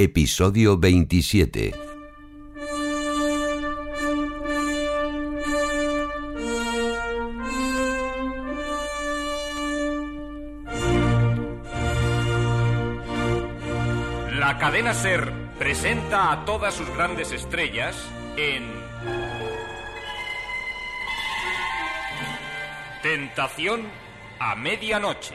Episodio 27. La cadena Ser presenta a todas sus grandes estrellas en Tentación a medianoche.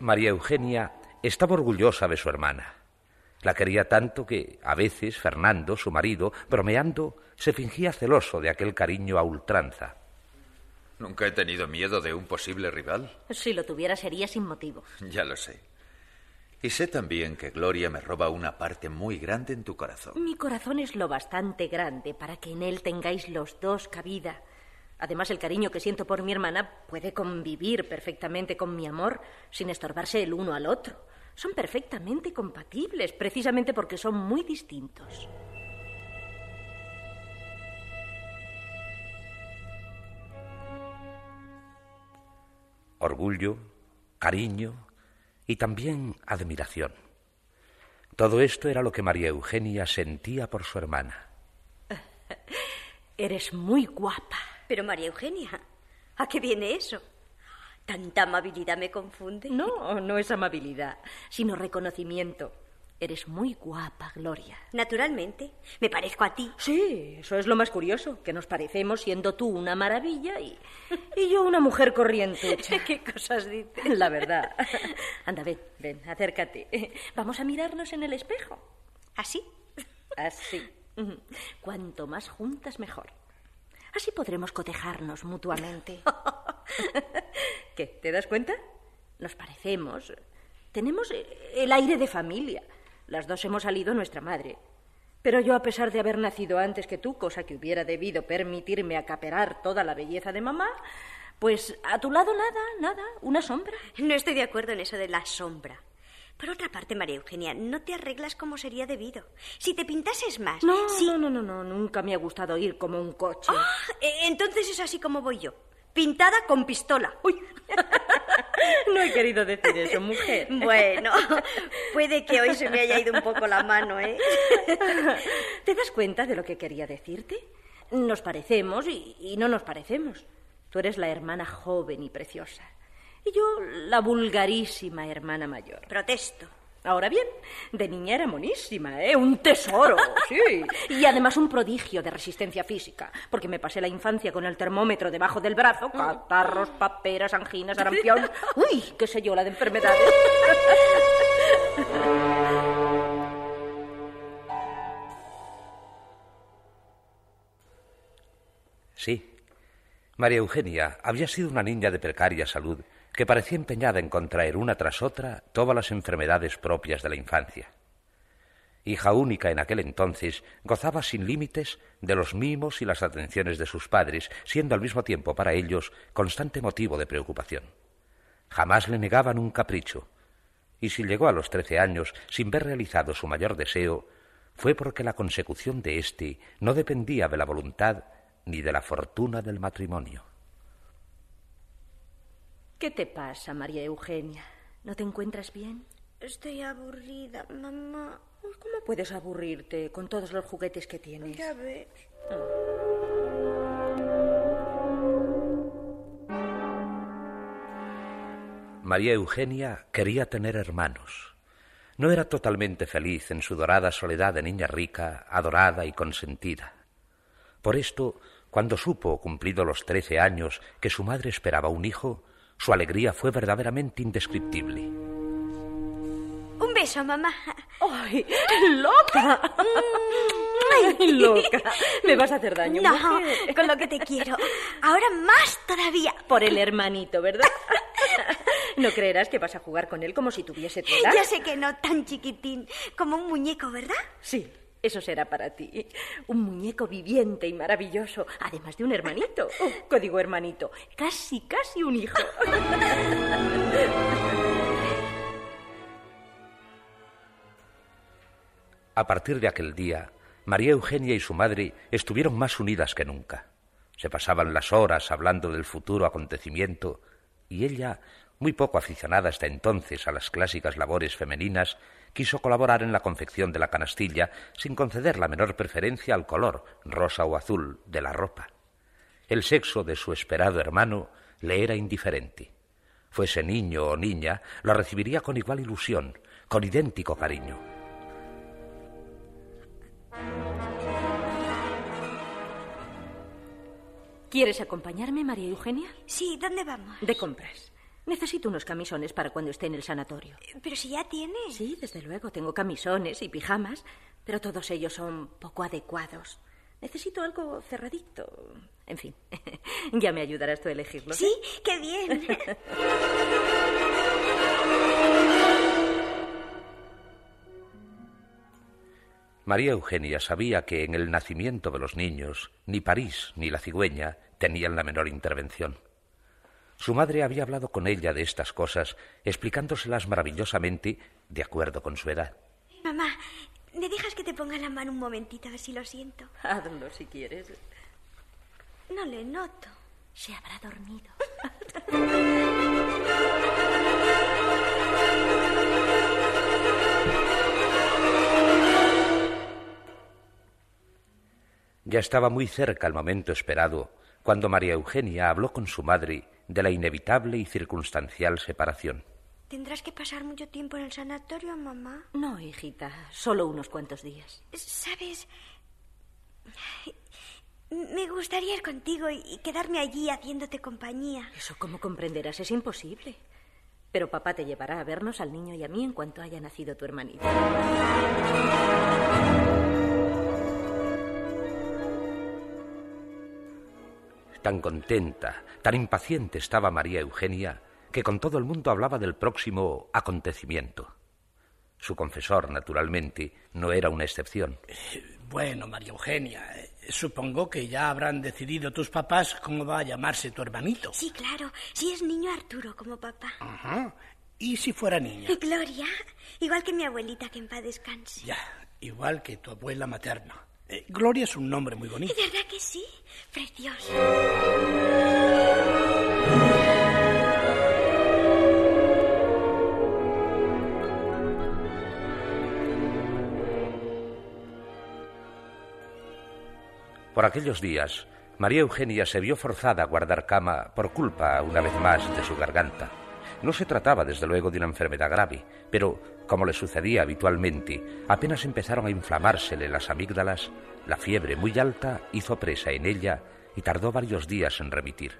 María Eugenia estaba orgullosa de su hermana. La quería tanto que, a veces, Fernando, su marido, bromeando, se fingía celoso de aquel cariño a ultranza. Nunca he tenido miedo de un posible rival. Si lo tuviera sería sin motivo. Ya lo sé. Y sé también que Gloria me roba una parte muy grande en tu corazón. Mi corazón es lo bastante grande para que en él tengáis los dos cabida. Además, el cariño que siento por mi hermana puede convivir perfectamente con mi amor sin estorbarse el uno al otro. Son perfectamente compatibles, precisamente porque son muy distintos. Orgullo, cariño y también admiración. Todo esto era lo que María Eugenia sentía por su hermana. Eres muy guapa. Pero María Eugenia, ¿a qué viene eso? ¿Tanta amabilidad me confunde? No, no es amabilidad, sino reconocimiento. Eres muy guapa, Gloria. Naturalmente. Me parezco a ti. Sí, eso es lo más curioso, que nos parecemos siendo tú una maravilla y, y yo una mujer corriente. ¿Qué cosas dices? La verdad. Anda, ven, ven, acércate. Vamos a mirarnos en el espejo. ¿Así? Así. Cuanto más juntas, mejor. Así podremos cotejarnos mutuamente. ¿Qué? ¿Te das cuenta? Nos parecemos. Tenemos el aire de familia. Las dos hemos salido nuestra madre. Pero yo, a pesar de haber nacido antes que tú, cosa que hubiera debido permitirme acaparar toda la belleza de mamá, pues a tu lado nada, nada, una sombra. No estoy de acuerdo en eso de la sombra. Por otra parte, María Eugenia, no te arreglas como sería debido. Si te pintases más. No, si... no, no, no, no, nunca me ha gustado ir como un coche. Ah, entonces es así como voy yo. Pintada con pistola. Uy. No he querido decir eso, mujer. Bueno, puede que hoy se me haya ido un poco la mano, ¿eh? ¿Te das cuenta de lo que quería decirte? Nos parecemos y, y no nos parecemos. Tú eres la hermana joven y preciosa. Y yo la vulgarísima hermana mayor. Protesto. Ahora bien, de niña era monísima, ¿eh? Un tesoro, sí. Y además un prodigio de resistencia física, porque me pasé la infancia con el termómetro debajo del brazo, catarros, paperas, anginas, sarampión. Uy, qué sé yo, la de enfermedades. Sí, María Eugenia había sido una niña de precaria salud que parecía empeñada en contraer una tras otra todas las enfermedades propias de la infancia. Hija única en aquel entonces, gozaba sin límites de los mimos y las atenciones de sus padres, siendo al mismo tiempo para ellos constante motivo de preocupación. Jamás le negaban un capricho, y si llegó a los trece años sin ver realizado su mayor deseo, fue porque la consecución de éste no dependía de la voluntad ni de la fortuna del matrimonio. ¿Qué te pasa, María Eugenia? ¿No te encuentras bien? Estoy aburrida, mamá. ¿Cómo puedes aburrirte con todos los juguetes que tienes? Ya ves. María Eugenia quería tener hermanos. No era totalmente feliz en su dorada soledad de niña rica, adorada y consentida. Por esto, cuando supo, cumplido los trece años, que su madre esperaba un hijo, su alegría fue verdaderamente indescriptible. Un beso, mamá. ¡Ay, loca! ¡Ay, loca! Me vas a hacer daño, No, mujer. con lo que te quiero. Ahora más todavía. Por el hermanito, ¿verdad? No creerás que vas a jugar con él como si tuviese tu edad. Ya sé que no tan chiquitín, como un muñeco, ¿verdad? Sí, eso será para ti. Un muñeco viviente y maravilloso, además de un hermanito. Oh, código hermanito. Casi, casi un hijo. A partir de aquel día, María Eugenia y su madre estuvieron más unidas que nunca. Se pasaban las horas hablando del futuro acontecimiento y ella, muy poco aficionada hasta entonces a las clásicas labores femeninas, quiso colaborar en la confección de la canastilla sin conceder la menor preferencia al color, rosa o azul, de la ropa. El sexo de su esperado hermano le era indiferente. Fuese niño o niña, lo recibiría con igual ilusión, con idéntico cariño. ¿Quieres acompañarme, María Eugenia? Sí, ¿dónde vamos? De compras. Necesito unos camisones para cuando esté en el sanatorio. Pero si ya tienes. Sí, desde luego, tengo camisones y pijamas, pero todos ellos son poco adecuados. Necesito algo cerradito. En fin, ya me ayudarás tú a elegirlo. Sí, qué bien. María Eugenia sabía que en el nacimiento de los niños ni París ni la cigüeña tenían la menor intervención. Su madre había hablado con ella de estas cosas, explicándoselas maravillosamente de acuerdo con su edad. Mamá, ¿me dejas que te ponga la mano un momentito a ver si lo siento? Hazlo si quieres. No le noto. Se habrá dormido. Ya estaba muy cerca el momento esperado cuando María Eugenia habló con su madre de la inevitable y circunstancial separación. ¿Tendrás que pasar mucho tiempo en el sanatorio, mamá? No, hijita, solo unos cuantos días. ¿Sabes? Me gustaría ir contigo y quedarme allí haciéndote compañía. Eso, como comprenderás, es imposible. Pero papá te llevará a vernos al niño y a mí en cuanto haya nacido tu hermanito. Tan contenta, tan impaciente estaba María Eugenia, que con todo el mundo hablaba del próximo acontecimiento. Su confesor, naturalmente, no era una excepción. Bueno, María Eugenia, eh, supongo que ya habrán decidido tus papás cómo va a llamarse tu hermanito. Sí, claro. Si es niño Arturo como papá. Ajá. ¿Y si fuera niña? Y Gloria, igual que mi abuelita que en paz descanse. Ya, igual que tu abuela materna. Eh, Gloria es un nombre muy bonito. ¿De verdad que sí? Precioso. Por aquellos días, María Eugenia se vio forzada a guardar cama por culpa, una vez más, de su garganta. No se trataba, desde luego, de una enfermedad grave, pero, como le sucedía habitualmente, apenas empezaron a inflamársele las amígdalas, la fiebre muy alta hizo presa en ella y tardó varios días en remitir.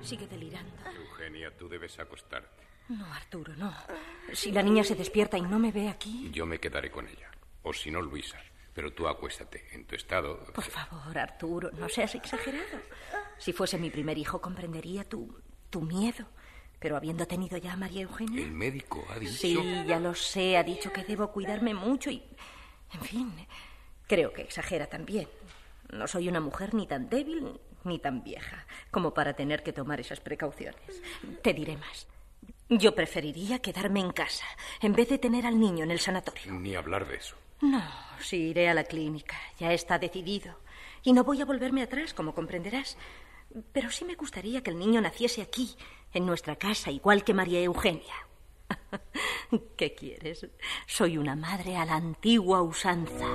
Sigue delirando. Eugenia, tú debes acostarte. No, Arturo, no. Si la niña se despierta y no me ve aquí. Yo me quedaré con ella. O si no, Luisa. Pero tú acuéstate. En tu estado. Por favor, Arturo, no seas exagerado. Si fuese mi primer hijo, comprendería tu, tu miedo. Pero habiendo tenido ya a María Eugenia. El médico ha dicho. Sí, ya lo sé. Ha dicho que debo cuidarme mucho y. En fin, creo que exagera también. No soy una mujer ni tan débil ni tan vieja como para tener que tomar esas precauciones. Te diré más. Yo preferiría quedarme en casa en vez de tener al niño en el sanatorio. Ni hablar de eso. No, sí iré a la clínica. Ya está decidido. Y no voy a volverme atrás, como comprenderás. Pero sí me gustaría que el niño naciese aquí, en nuestra casa, igual que María Eugenia. ¿Qué quieres? Soy una madre a la antigua usanza.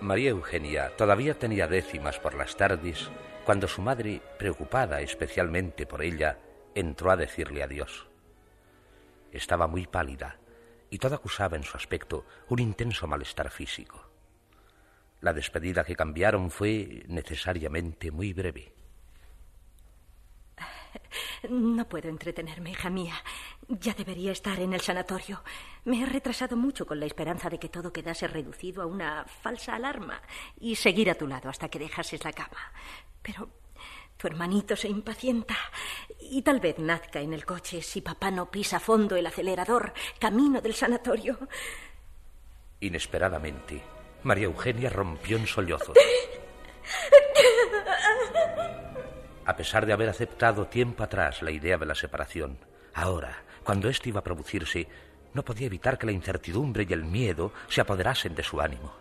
María Eugenia todavía tenía décimas por las tardes cuando su madre, preocupada especialmente por ella, entró a decirle adiós. Estaba muy pálida y todo acusaba en su aspecto un intenso malestar físico. La despedida que cambiaron fue necesariamente muy breve. No puedo entretenerme, hija mía. Ya debería estar en el sanatorio. Me he retrasado mucho con la esperanza de que todo quedase reducido a una falsa alarma y seguir a tu lado hasta que dejases la cama. Pero tu hermanito se impacienta y tal vez nazca en el coche si papá no pisa a fondo el acelerador camino del sanatorio. Inesperadamente, María Eugenia rompió en sollozos. A pesar de haber aceptado tiempo atrás la idea de la separación, ahora, cuando esto iba a producirse, no podía evitar que la incertidumbre y el miedo se apoderasen de su ánimo.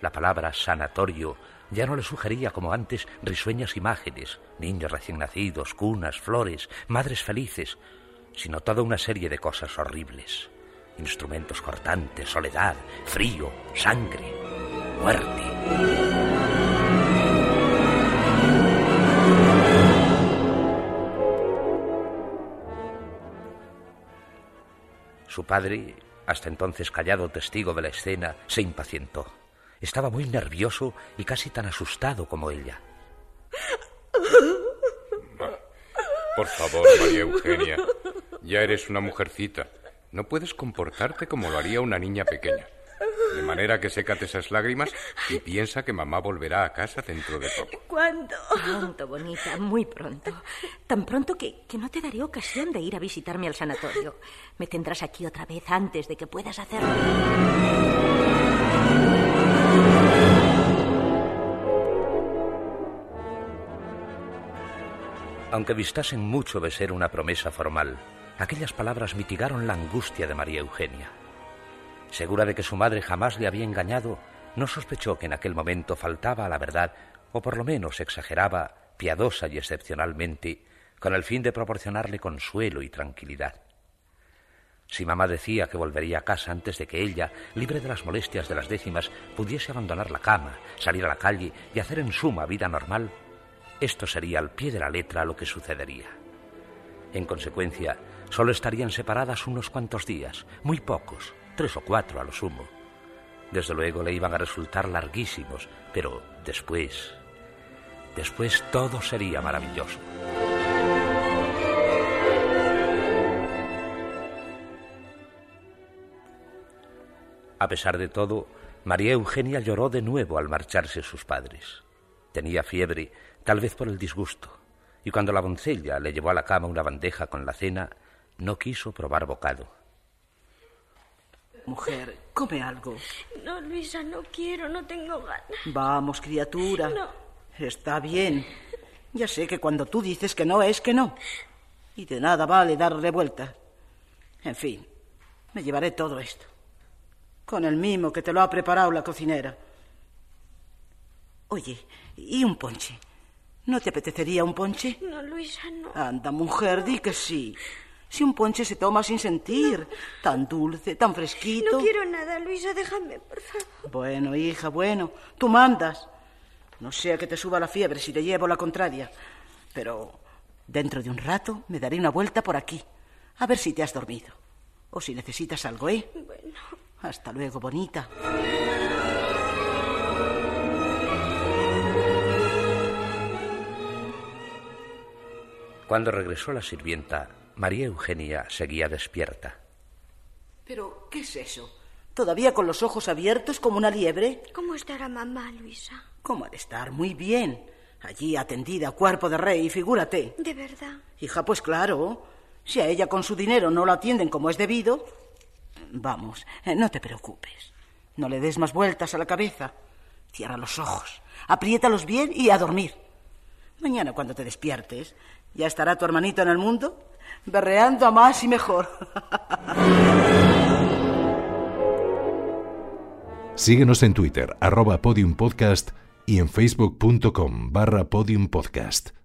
La palabra sanatorio ya no le sugería como antes risueñas imágenes, niños recién nacidos, cunas, flores, madres felices, sino toda una serie de cosas horribles. Instrumentos cortantes, soledad, frío, sangre, muerte. Su padre, hasta entonces callado testigo de la escena, se impacientó. Estaba muy nervioso y casi tan asustado como ella. Por favor, María Eugenia, ya eres una mujercita. No puedes comportarte como lo haría una niña pequeña. De manera que sécate esas lágrimas y piensa que mamá volverá a casa dentro de poco. ¿Cuándo? Pronto, bonita, muy pronto. Tan pronto que, que no te daré ocasión de ir a visitarme al sanatorio. Me tendrás aquí otra vez antes de que puedas hacerlo. Aunque vistasen mucho de ser una promesa formal, aquellas palabras mitigaron la angustia de María Eugenia. Segura de que su madre jamás le había engañado, no sospechó que en aquel momento faltaba a la verdad, o por lo menos exageraba, piadosa y excepcionalmente, con el fin de proporcionarle consuelo y tranquilidad. Si mamá decía que volvería a casa antes de que ella, libre de las molestias de las décimas, pudiese abandonar la cama, salir a la calle y hacer en suma vida normal, esto sería al pie de la letra lo que sucedería. En consecuencia, solo estarían separadas unos cuantos días, muy pocos, tres o cuatro a lo sumo. Desde luego le iban a resultar larguísimos, pero después, después todo sería maravilloso. A pesar de todo, María Eugenia lloró de nuevo al marcharse sus padres. Tenía fiebre, tal vez por el disgusto, y cuando la doncella le llevó a la cama una bandeja con la cena, no quiso probar bocado. Mujer, come algo. No, Luisa, no quiero, no tengo ganas. Vamos, criatura. No. Está bien. Ya sé que cuando tú dices que no es que no. Y de nada vale darle vuelta. En fin, me llevaré todo esto. Con el mimo que te lo ha preparado la cocinera. Oye, ¿y un ponche? ¿No te apetecería un ponche? No, Luisa, no. Anda, mujer, di que sí. Si un ponche se toma sin sentir, tan dulce, tan fresquito. No quiero nada, Luisa, déjame, por favor. Bueno, hija, bueno, tú mandas. No sea que te suba la fiebre si te llevo la contraria. Pero dentro de un rato me daré una vuelta por aquí. A ver si te has dormido. O si necesitas algo, ¿eh? Bueno. Hasta luego, bonita. Cuando regresó la sirvienta, María Eugenia seguía despierta. ¿Pero qué es eso? ¿Todavía con los ojos abiertos como una liebre? ¿Cómo estará mamá, Luisa? ¿Cómo ha de estar? Muy bien. Allí atendida, cuerpo de rey, figúrate. ¿De verdad? Hija, pues claro. Si a ella con su dinero no la atienden como es debido. Vamos, eh, no te preocupes. No le des más vueltas a la cabeza. Cierra los ojos, apriétalos bien y a dormir. Mañana cuando te despiertes, ya estará tu hermanito en el mundo, berreando a más y mejor. Síguenos en Twitter, arroba podiumpodcast y en facebook.com barra podiumpodcast.